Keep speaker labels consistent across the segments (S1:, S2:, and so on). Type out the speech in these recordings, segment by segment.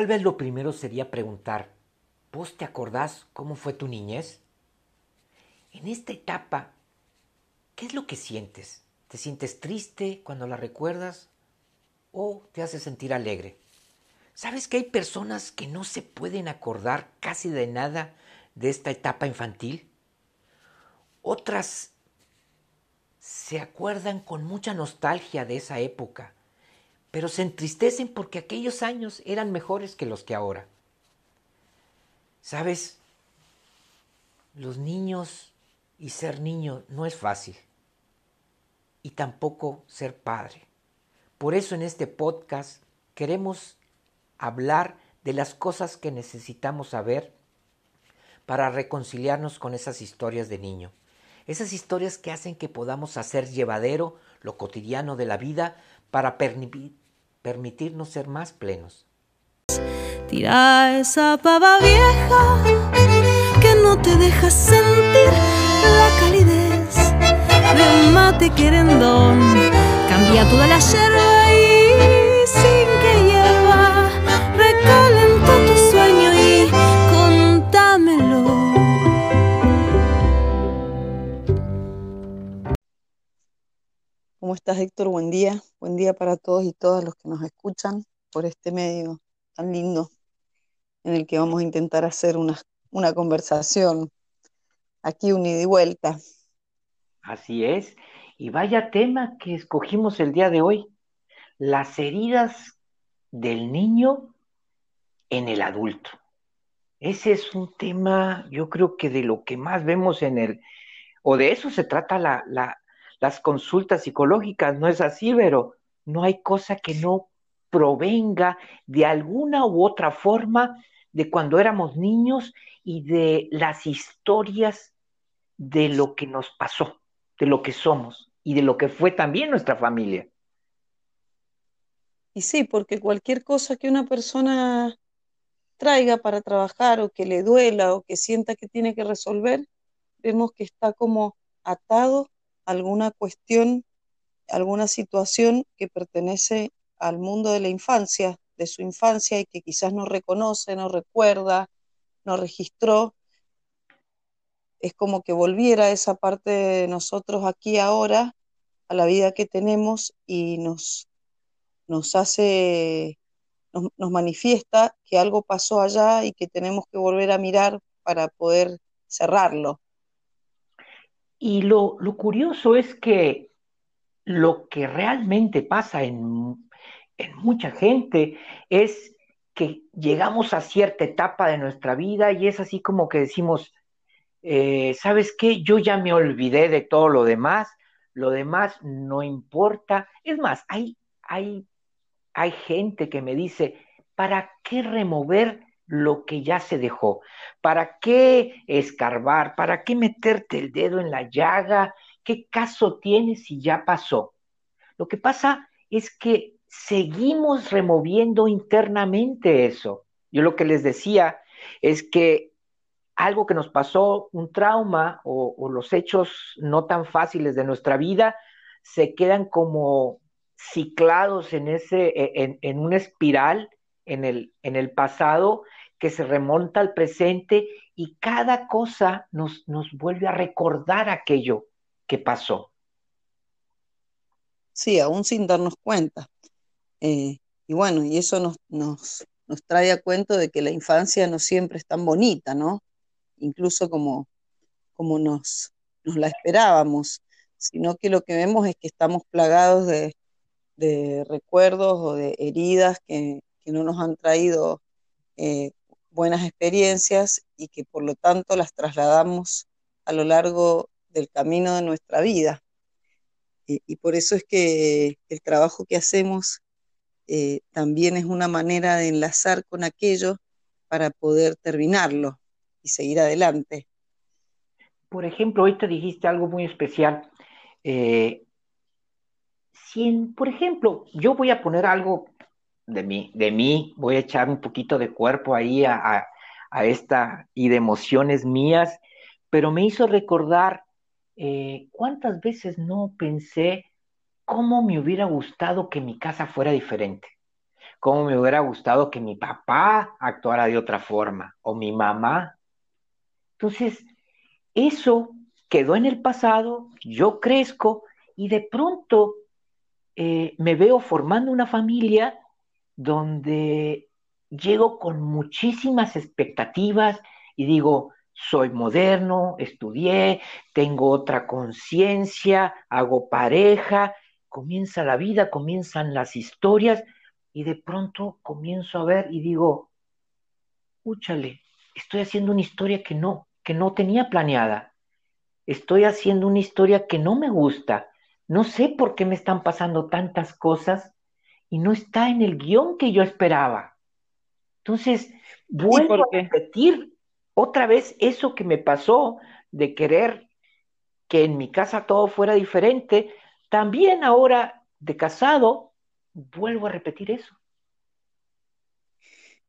S1: Tal vez lo primero sería preguntar, ¿vos te acordás cómo fue tu niñez? En esta etapa, ¿qué es lo que sientes? ¿Te sientes triste cuando la recuerdas o te hace sentir alegre? ¿Sabes que hay personas que no se pueden acordar casi de nada de esta etapa infantil? Otras se acuerdan con mucha nostalgia de esa época, pero se entristecen porque aquellos años eran mejores que los que ahora. ¿Sabes? Los niños y ser niño no es fácil. Y tampoco ser padre. Por eso en este podcast queremos hablar de las cosas que necesitamos saber para reconciliarnos con esas historias de niño. Esas historias que hacen que podamos hacer llevadero lo cotidiano de la vida para permitirnos ser más plenos.
S2: Tira esa pava vieja que no te deja sentir la calidez de un mate querendón. Cambia toda la yerba
S3: estás, Héctor? Buen día. Buen día para todos y todas los que nos escuchan por este medio tan lindo en el que vamos a intentar hacer una, una conversación aquí unida y vuelta.
S1: Así es. Y vaya tema que escogimos el día de hoy. Las heridas del niño en el adulto. Ese es un tema, yo creo que de lo que más vemos en el, o de eso se trata la, la, las consultas psicológicas, ¿no es así, pero no hay cosa que no provenga de alguna u otra forma de cuando éramos niños y de las historias de lo que nos pasó, de lo que somos y de lo que fue también nuestra familia.
S3: Y sí, porque cualquier cosa que una persona traiga para trabajar o que le duela o que sienta que tiene que resolver, vemos que está como atado alguna cuestión, alguna situación que pertenece al mundo de la infancia, de su infancia y que quizás no reconoce, no recuerda, no registró. Es como que volviera esa parte de nosotros aquí ahora a la vida que tenemos y nos, nos hace, nos, nos manifiesta que algo pasó allá y que tenemos que volver a mirar para poder cerrarlo.
S1: Y lo, lo curioso es que lo que realmente pasa en en mucha gente es que llegamos a cierta etapa de nuestra vida y es así como que decimos, eh, ¿sabes qué? Yo ya me olvidé de todo lo demás, lo demás no importa. Es más, hay, hay, hay gente que me dice, ¿para qué remover lo que ya se dejó? ¿Para qué escarbar? ¿Para qué meterte el dedo en la llaga? ¿Qué caso tiene si ya pasó? Lo que pasa es que seguimos removiendo internamente eso. Yo lo que les decía es que algo que nos pasó, un trauma o, los hechos no tan fáciles de nuestra vida, se quedan como ciclados en, ese, e, en, una espiral en el, en el pasado que se remonta al presente y cada cosa nos, nos vuelve a recordar aquello que pasó.
S3: Sí, aún sin darnos cuenta. Eh, y bueno, y eso nos, nos, nos, trae a cuento de que la infancia no siempre es tan bonita, ¿no? Incluso como, como nos, nos la esperábamos, sino que lo que vemos es que estamos plagados de, de recuerdos o de heridas que, que no nos han traído eh, buenas experiencias y que por lo tanto las trasladamos a lo largo del camino de nuestra vida. Y, por eso es que el trabajo que hacemos eh, también es una manera de enlazar con aquello para poder terminarlo y seguir adelante.
S1: Por ejemplo, te dijiste algo muy especial. Eh, por ejemplo, yo voy a poner algo de mí, de mí, voy a echar un poquito de cuerpo ahí a, esta y de emociones mías, pero me hizo recordar eh, cuántas veces no pensé cómo me hubiera gustado que mi casa fuera diferente, cómo me hubiera gustado que mi papá actuara de otra forma o mi mamá. Entonces, eso quedó en el pasado, yo crezco y de pronto eh, me veo formando una familia donde llego con muchísimas expectativas y digo, soy moderno, estudié, tengo otra conciencia, hago pareja, comienza la vida, comienzan las historias y de pronto comienzo a ver y digo, úchale, estoy haciendo una historia que no, que no tenía planeada. Estoy haciendo una historia que no me gusta. No sé por qué me están pasando tantas cosas y no está en el guion que yo esperaba. Entonces, vuelvo a repetir otra vez eso que me pasó de querer que en mi casa todo fuera diferente. También ahora de casado, vuelvo a repetir eso.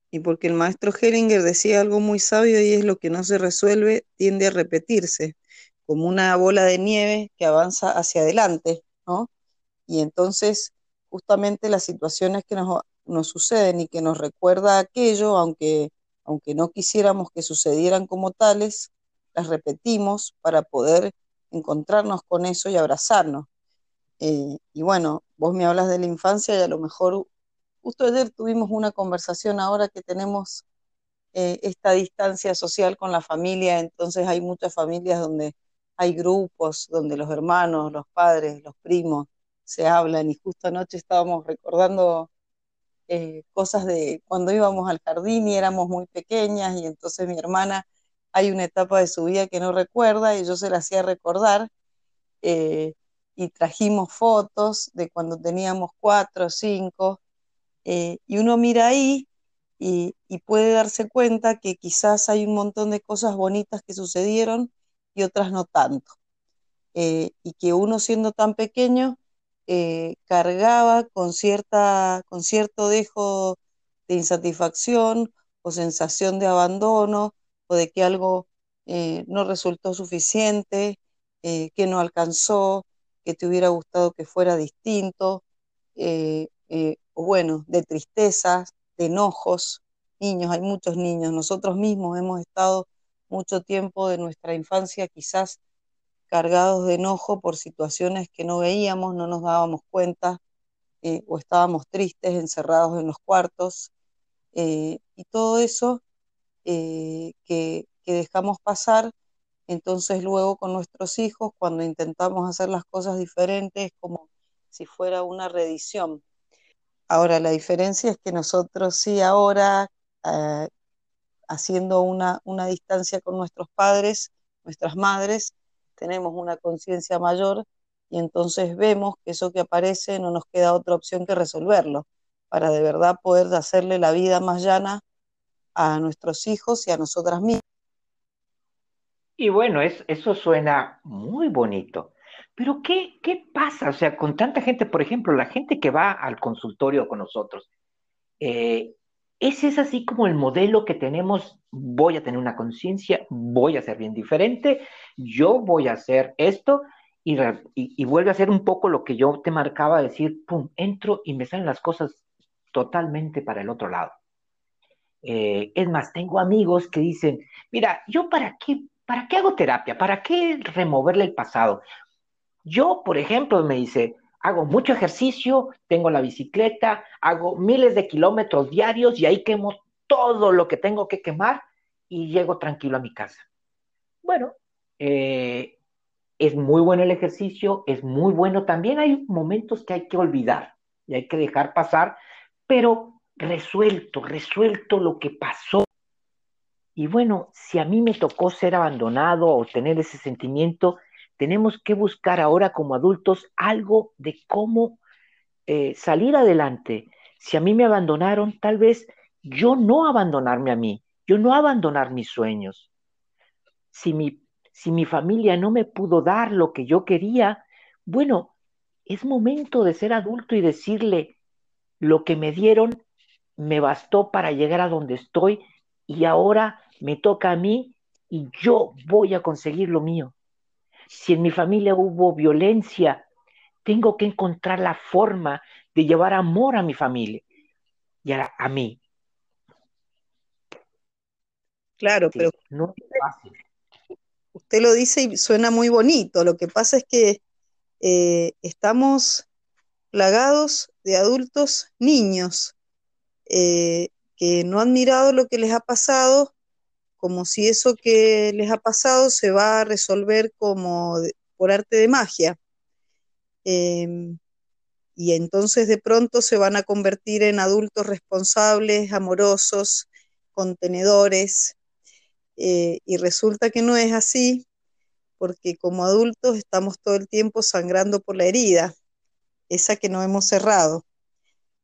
S3: Y porque el maestro Hellinger decía algo muy sabio y es lo que no se resuelve tiende a repetirse, como una bola de nieve que avanza hacia adelante, ¿no? Y entonces, justamente las situaciones que nos, nos suceden y que nos recuerda aquello, aunque, aunque no quisiéramos que sucedieran como tales, las repetimos para poder encontrarnos con eso y abrazarnos. Eh, y bueno, vos me hablas de la infancia y a lo mejor, justo ayer tuvimos una conversación ahora que tenemos eh, esta distancia social con la familia, entonces hay muchas familias donde hay grupos, donde los hermanos, los padres, los primos se hablan y justo anoche estábamos recordando eh, cosas de cuando íbamos al jardín y éramos muy pequeñas y entonces mi hermana hay una etapa de su vida que no recuerda y yo se la hacía recordar y trajimos fotos de cuando teníamos cuatro o cinco, eh, y uno mira ahí y, puede darse cuenta que quizás hay un montón de cosas bonitas que sucedieron y otras no tanto. Eh, y que uno siendo tan pequeño eh, cargaba con, cierta, con cierto dejo de insatisfacción o sensación de abandono o de que algo no resultó suficiente, que no alcanzó, que te hubiera gustado que fuera distinto, eh, eh, o bueno, de tristezas, de enojos. Niños, hay muchos niños. Nosotros mismos hemos estado mucho tiempo de nuestra infancia quizás cargados de enojo por situaciones que no veíamos, no nos dábamos cuenta, eh, o estábamos tristes, encerrados en los cuartos, y todo eso que, que dejamos pasar entonces luego con nuestros hijos, cuando intentamos hacer las cosas diferentes, como si fuera una reedición. Ahora, la diferencia es que nosotros sí ahora, eh, haciendo una distancia con nuestros padres, nuestras madres, tenemos una conciencia mayor y entonces vemos que eso que aparece no nos queda otra opción que resolverlo, para de verdad poder hacerle la vida más llana a nuestros hijos y a nosotras mismas.
S1: Y bueno, eso suena muy bonito. Pero ¿qué, ¿qué pasa? O sea, con tanta gente, por ejemplo, la gente que va al consultorio con nosotros, eh, ese es así como el modelo que tenemos, voy a tener una conciencia, voy a ser bien diferente, yo voy a hacer esto y, y, vuelve a ser un poco lo que yo te marcaba, decir, pum, entro y me salen las cosas totalmente para el otro lado. Eh, es más, tengo amigos que dicen, mira, yo para qué ¿para qué hago terapia? ¿Para qué removerle el pasado? Yo, por ejemplo, me dice, hago mucho ejercicio, tengo la bicicleta, hago miles de kilómetros diarios y ahí quemo todo lo que tengo que quemar y llego tranquilo a mi casa. Bueno, eh, es muy bueno el ejercicio, es muy bueno. También hay momentos que hay que olvidar y hay que dejar pasar, pero resuelto, resuelto lo que pasó y bueno, si a mí me tocó ser abandonado o tener ese sentimiento, tenemos que buscar ahora como adultos algo de cómo eh, salir adelante. Si a mí me abandonaron, tal vez yo no abandonarme a mí, yo no abandonar mis sueños. Si mi, si mi familia no me pudo dar lo que yo quería, bueno, es momento de ser adulto y decirle, lo que me dieron me bastó para llegar a donde estoy y ahora me toca a mí y yo voy a conseguir lo mío. Si en mi familia hubo violencia, tengo que encontrar la forma de llevar amor a mi familia. y a, mí.
S3: Claro, pero no es fácil. usted lo dice y suena muy bonito. Lo que pasa es que eh, estamos plagados de adultos niños eh, que no han mirado lo que les ha pasado como si eso que les ha pasado se va a resolver como por arte de magia. Em, y entonces de pronto se van a convertir en adultos responsables, amorosos, contenedores, eh, y resulta que no es así, porque como adultos estamos todo el tiempo sangrando por la herida, esa que no hemos cerrado,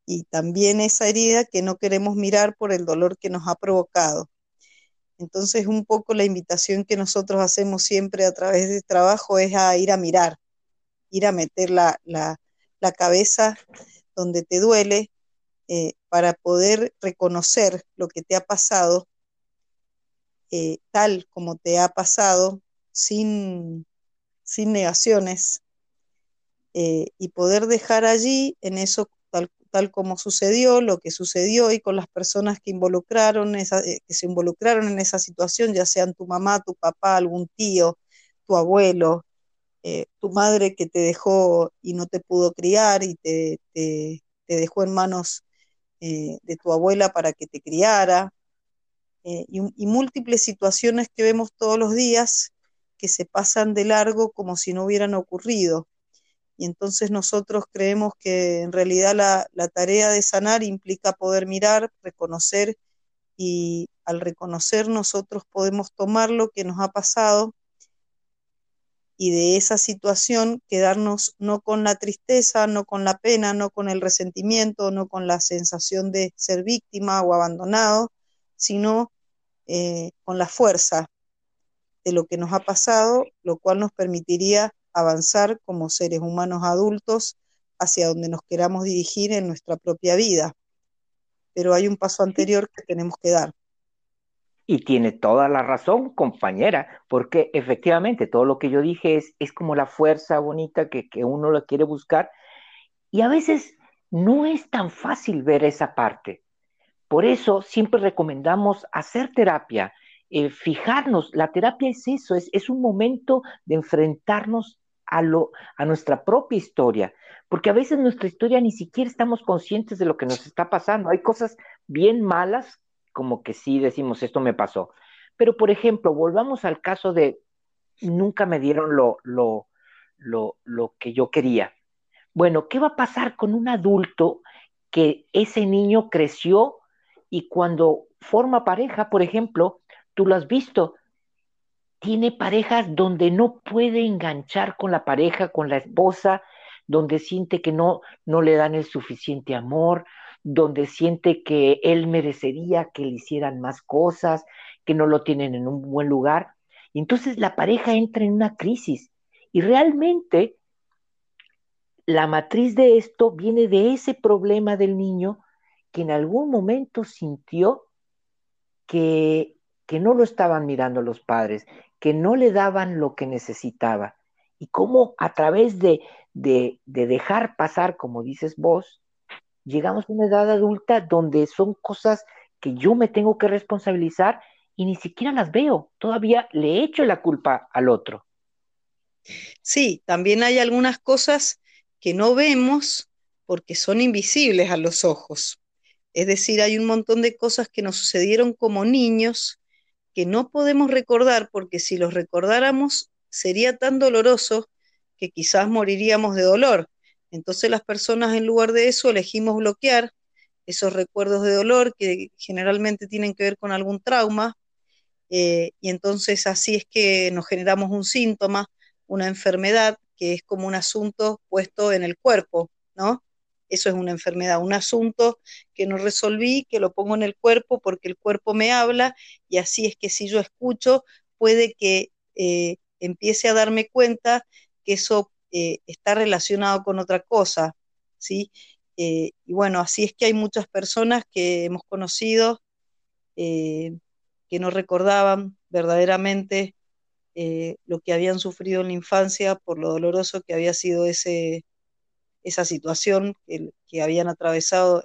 S3: y también esa herida que no queremos mirar por el dolor que nos ha provocado. Entonces, un poco la invitación que nosotros hacemos siempre a través del trabajo es a ir a mirar, ir a meter la, cabeza donde te duele eh, para poder reconocer lo que te ha pasado eh, tal como te ha pasado, sin, sin negaciones, eh, y poder dejar allí en eso tal como sucedió, lo que sucedió y con las personas que involucraron, eh, que se involucraron en esa situación, ya sean tu mamá, tu papá, algún tío, tu abuelo, tu madre que te dejó y no te pudo criar y te, dejó en manos de tu abuela para que te criara, y múltiples situaciones que vemos todos los días que se pasan de largo como si no hubieran ocurrido. Y entonces nosotros creemos que en realidad la, tarea de sanar implica poder mirar, reconocer y al reconocer nosotros podemos tomar lo que nos ha pasado y de esa situación quedarnos no con la tristeza, no con la pena, no con el resentimiento, no con la sensación de ser víctima o abandonado, sino eh, con la fuerza de lo que nos ha pasado, lo cual nos permitiría avanzar como seres humanos adultos hacia donde nos queramos dirigir en nuestra propia vida. Pero hay un paso anterior que tenemos que dar.
S1: Y tiene toda la razón, compañera, porque efectivamente todo lo que yo dije es, es como la fuerza bonita que, que uno la quiere buscar. Y a veces no es tan fácil ver esa parte. Por eso siempre recomendamos hacer terapia, eh, fijarnos. La terapia es eso, es, un momento de enfrentarnos a, lo, a nuestra propia historia, porque a veces nuestra historia ni siquiera estamos conscientes de lo que nos está pasando. Hay cosas bien malas, como que sí decimos, esto me pasó. Pero, por ejemplo, volvamos al caso de nunca me dieron lo que yo quería. Bueno, ¿qué va a pasar con un adulto que ese niño creció y cuando forma pareja, por ejemplo, tú lo has visto, tiene parejas donde no puede enganchar con la pareja, con la esposa, donde siente que no, no le dan el suficiente amor, donde siente que él merecería que le hicieran más cosas, que no lo tienen en un buen lugar. Y entonces la pareja entra en una crisis. Y realmente la matriz de esto viene de ese problema del niño que en algún momento sintió que, que no lo estaban mirando los padres, que no le daban lo que necesitaba. Y cómo a través de, de, dejar pasar, como dices vos, llegamos a una edad adulta donde son cosas que yo me tengo que responsabilizar y ni siquiera las veo. Todavía le echo la culpa al otro.
S3: Sí, también hay algunas cosas que no vemos porque son invisibles a los ojos. Es decir, hay un montón de cosas que nos sucedieron como niños que no podemos recordar porque si los recordáramos sería tan doloroso que quizás moriríamos de dolor. Entonces las personas en lugar de eso elegimos bloquear esos recuerdos de dolor que generalmente tienen que ver con algún trauma eh, y entonces así es que nos generamos un síntoma, una enfermedad que es como un asunto puesto en el cuerpo, ¿no? Eso es una enfermedad, un asunto que no resolví, que lo pongo en el cuerpo porque el cuerpo me habla y así es que si yo escucho, puede que eh, empiece a darme cuenta que eso eh, está relacionado con otra cosa, ¿sí? Eh, y bueno, así es que hay muchas personas que hemos conocido que no recordaban verdaderamente lo que habían sufrido en la infancia por lo doloroso que había sido ese, esa situación que, habían atravesado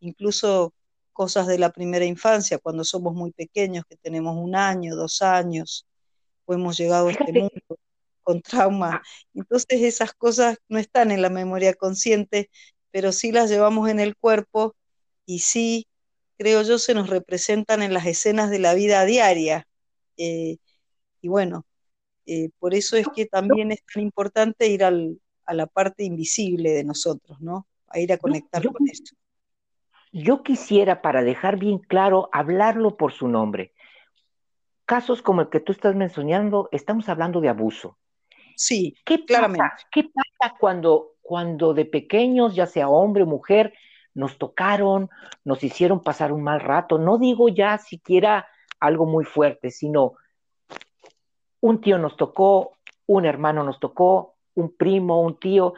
S3: incluso cosas de la primera infancia, cuando somos muy pequeños, que tenemos un año, dos años, o hemos llegado a este mundo con trauma. Entonces esas cosas no están en la memoria consciente, pero sí las llevamos en el cuerpo y sí, creo yo, se nos representan en las escenas de la vida diaria. Eh, y bueno, eh, por eso es que también es tan importante ir al, a la parte invisible de nosotros, ¿no? A ir a conectar con eso.
S1: Yo quisiera, para dejar bien claro, hablarlo por su nombre. Casos como el que tú estás mencionando, estamos hablando de abuso.
S3: Sí, ¿Qué claramente.
S1: Pasa, ¿Qué pasa cuando, cuando de pequeños, ya sea hombre o mujer, nos tocaron, nos hicieron pasar un mal rato? No digo ya siquiera algo muy fuerte, sino un tío nos tocó, un hermano nos tocó, un primo, un tío,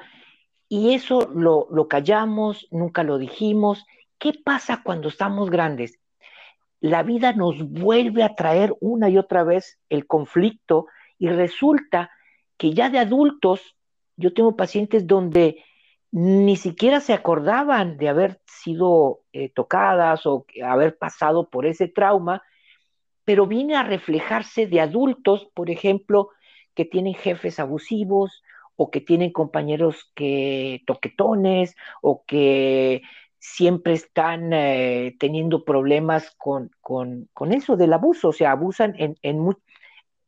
S1: y eso lo, lo callamos, nunca lo dijimos. ¿Qué pasa cuando estamos grandes? La vida nos vuelve a traer una y otra vez el conflicto y resulta que ya de adultos, yo tengo pacientes donde ni siquiera se acordaban de haber sido eh, tocadas o haber pasado por ese trauma, pero viene a reflejarse de adultos, por ejemplo, que tienen jefes abusivos o que tienen compañeros que toquetones o que siempre están eh, teniendo problemas con, eso del abuso, o sea, abusan en, en,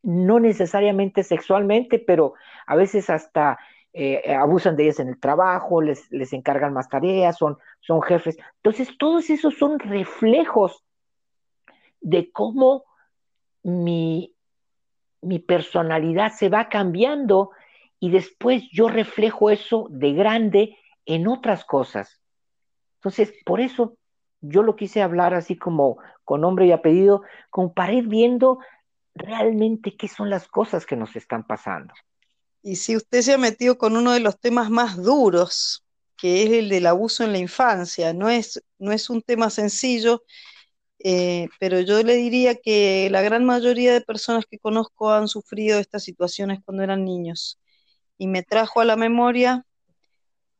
S1: no necesariamente sexualmente, pero a veces hasta eh, abusan de ellas en el trabajo, les, les encargan más tareas, son, son jefes. Entonces, todos esos son reflejos de cómo mi, mi personalidad se va cambiando y después yo reflejo eso de grande en otras cosas. Entonces, por eso yo lo quise hablar así como con nombre y apellido, como para ir viendo realmente qué son las cosas que nos están pasando.
S3: Y si usted se ha metido con uno de los temas más duros, que es el del abuso en la infancia, no es, no es un tema sencillo, eh, pero yo le diría que la gran mayoría de personas que conozco han sufrido estas situaciones cuando eran niños. Y me trajo a la memoria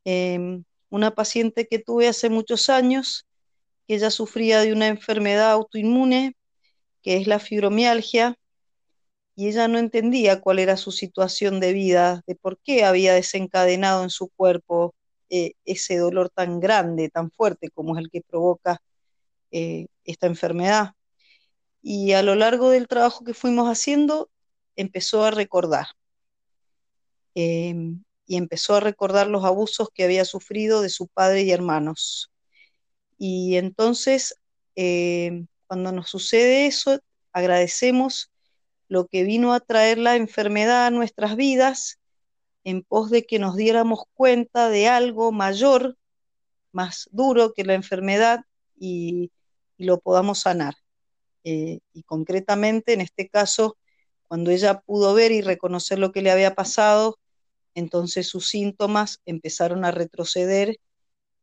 S3: em, una paciente que tuve hace muchos años, que ella sufría de una enfermedad autoinmune, que es la fibromialgia, y ella no entendía cuál era su situación de vida, de por qué había desencadenado en su cuerpo eh, ese dolor tan grande, tan fuerte como es el que provoca eh, esta enfermedad. Y a lo largo del trabajo que fuimos haciendo, empezó a recordar. Em, y empezó a recordar los abusos que había sufrido de su padre y hermanos. Y entonces, em, cuando nos sucede eso, agradecemos lo que vino a traer la enfermedad a nuestras vidas en pos de que nos diéramos cuenta de algo mayor, más duro que la enfermedad y, lo podamos sanar. Eh, y concretamente, en este caso, cuando ella pudo ver y reconocer lo que le había pasado, entonces sus síntomas empezaron a retroceder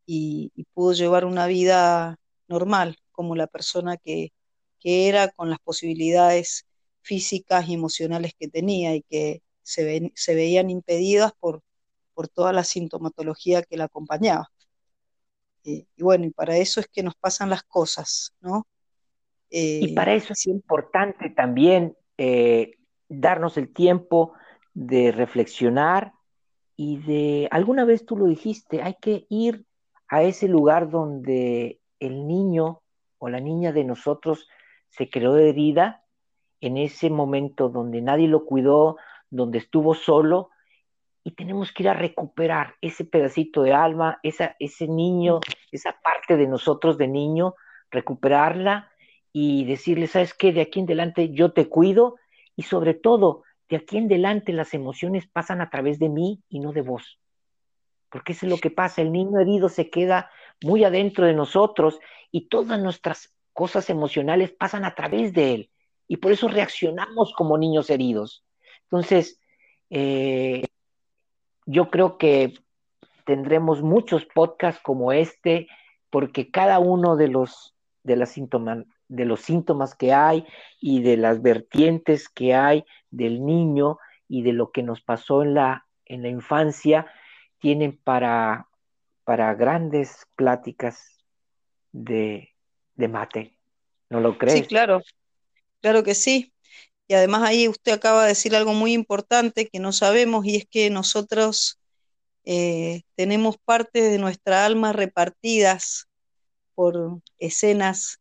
S3: y, pudo llevar una vida normal, como la persona que, que era, con las posibilidades físicas y emocionales que tenía y que se, se veían impedidas por, por toda la sintomatología que la acompañaba. Eh, y bueno, y para eso es que nos pasan las cosas, ¿no?
S1: y eh, para eso es importante también eh, darnos el tiempo de reflexionar y de, alguna vez tú lo dijiste, hay que ir a ese lugar donde el niño o la niña de nosotros se creó herida en ese momento donde nadie lo cuidó, donde estuvo solo, y tenemos que ir a recuperar ese pedacito de alma, esa, ese niño, esa parte de nosotros de niño, recuperarla y decirle, ¿sabes qué? De aquí en adelante yo te cuido y sobre todo, de aquí en adelante las emociones pasan a través de mí y no de vos. Porque eso es lo que pasa, el niño herido se queda muy adentro de nosotros y todas nuestras cosas emocionales pasan a través de él y por eso reaccionamos como niños heridos. Entonces, eh, yo creo que tendremos muchos podcasts como este, porque cada uno de los, de, de los síntomas que hay y de las vertientes que hay del niño y de lo que nos pasó en la, en la infancia, tienen para, para grandes pláticas de, de mate. ¿No lo crees?
S3: Sí, claro, claro que sí. Y además ahí usted acaba de decir algo muy importante que no sabemos y es que nosotros eh, tenemos partes de nuestra alma repartidas por escenas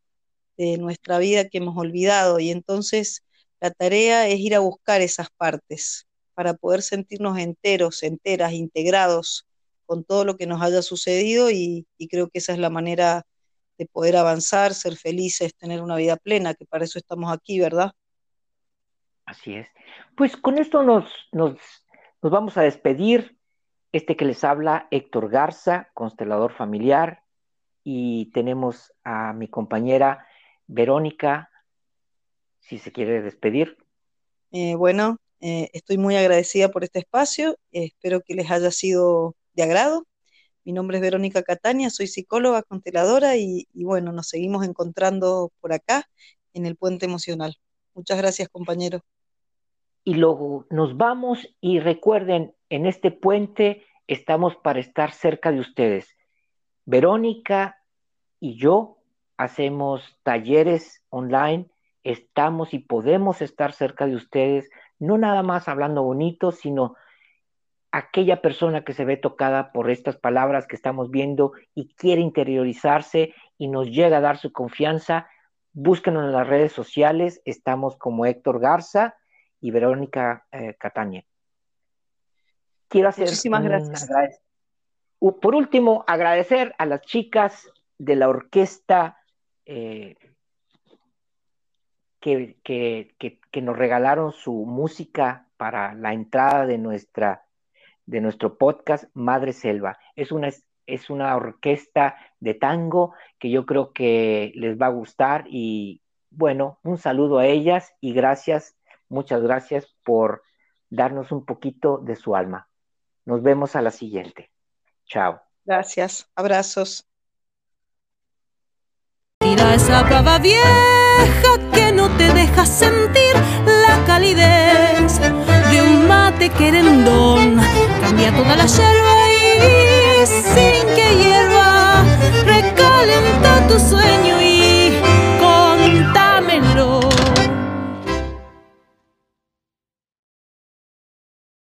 S3: de nuestra vida que hemos olvidado y entonces la tarea es ir a buscar esas partes para poder sentirnos enteros, enteras, integrados con todo lo que nos haya sucedido y, creo que esa es la manera de poder avanzar, ser felices, tener una vida plena, que para eso estamos aquí, ¿verdad?
S1: Así es. Pues con esto nos, nos, nos vamos a despedir. Este que les habla, Héctor Garza, constelador familiar, y tenemos a mi compañera Verónica, si se quiere despedir.
S3: Eh, bueno, eh, estoy muy agradecida por este espacio, espero que les haya sido de agrado. Mi nombre es Verónica Catania, soy psicóloga consteladora y, y bueno, nos seguimos encontrando por acá en el puente emocional. Muchas gracias, compañero.
S1: Y luego nos vamos y recuerden, en este puente estamos para estar cerca de ustedes. Verónica y yo hacemos talleres online, estamos y podemos estar cerca de ustedes, no nada más hablando bonito, sino aquella persona que se ve tocada por estas palabras que estamos viendo y quiere interiorizarse y nos llega a dar su confianza, búsquenos en las redes sociales, estamos como Héctor Garza y Verónica eh, Catania. Quiero hacer
S3: Muchísimas gracias.
S1: Por último, agradecer a las chicas de la orquesta eh, que, que, que, nos regalaron su música para la entrada de nuestra de nuestro podcast Madre Selva. Es una, es una orquesta de tango que yo creo que les va a gustar y bueno, un saludo a ellas y gracias, muchas gracias por darnos un poquito de su alma. Nos vemos a la siguiente. Chao.
S3: Gracias. Abrazos.
S2: Tira esa pava vieja que no te deja sentir la calidez de un mate querendón. Cambia toda la yerba y sin que hierva recalenta tu sueño.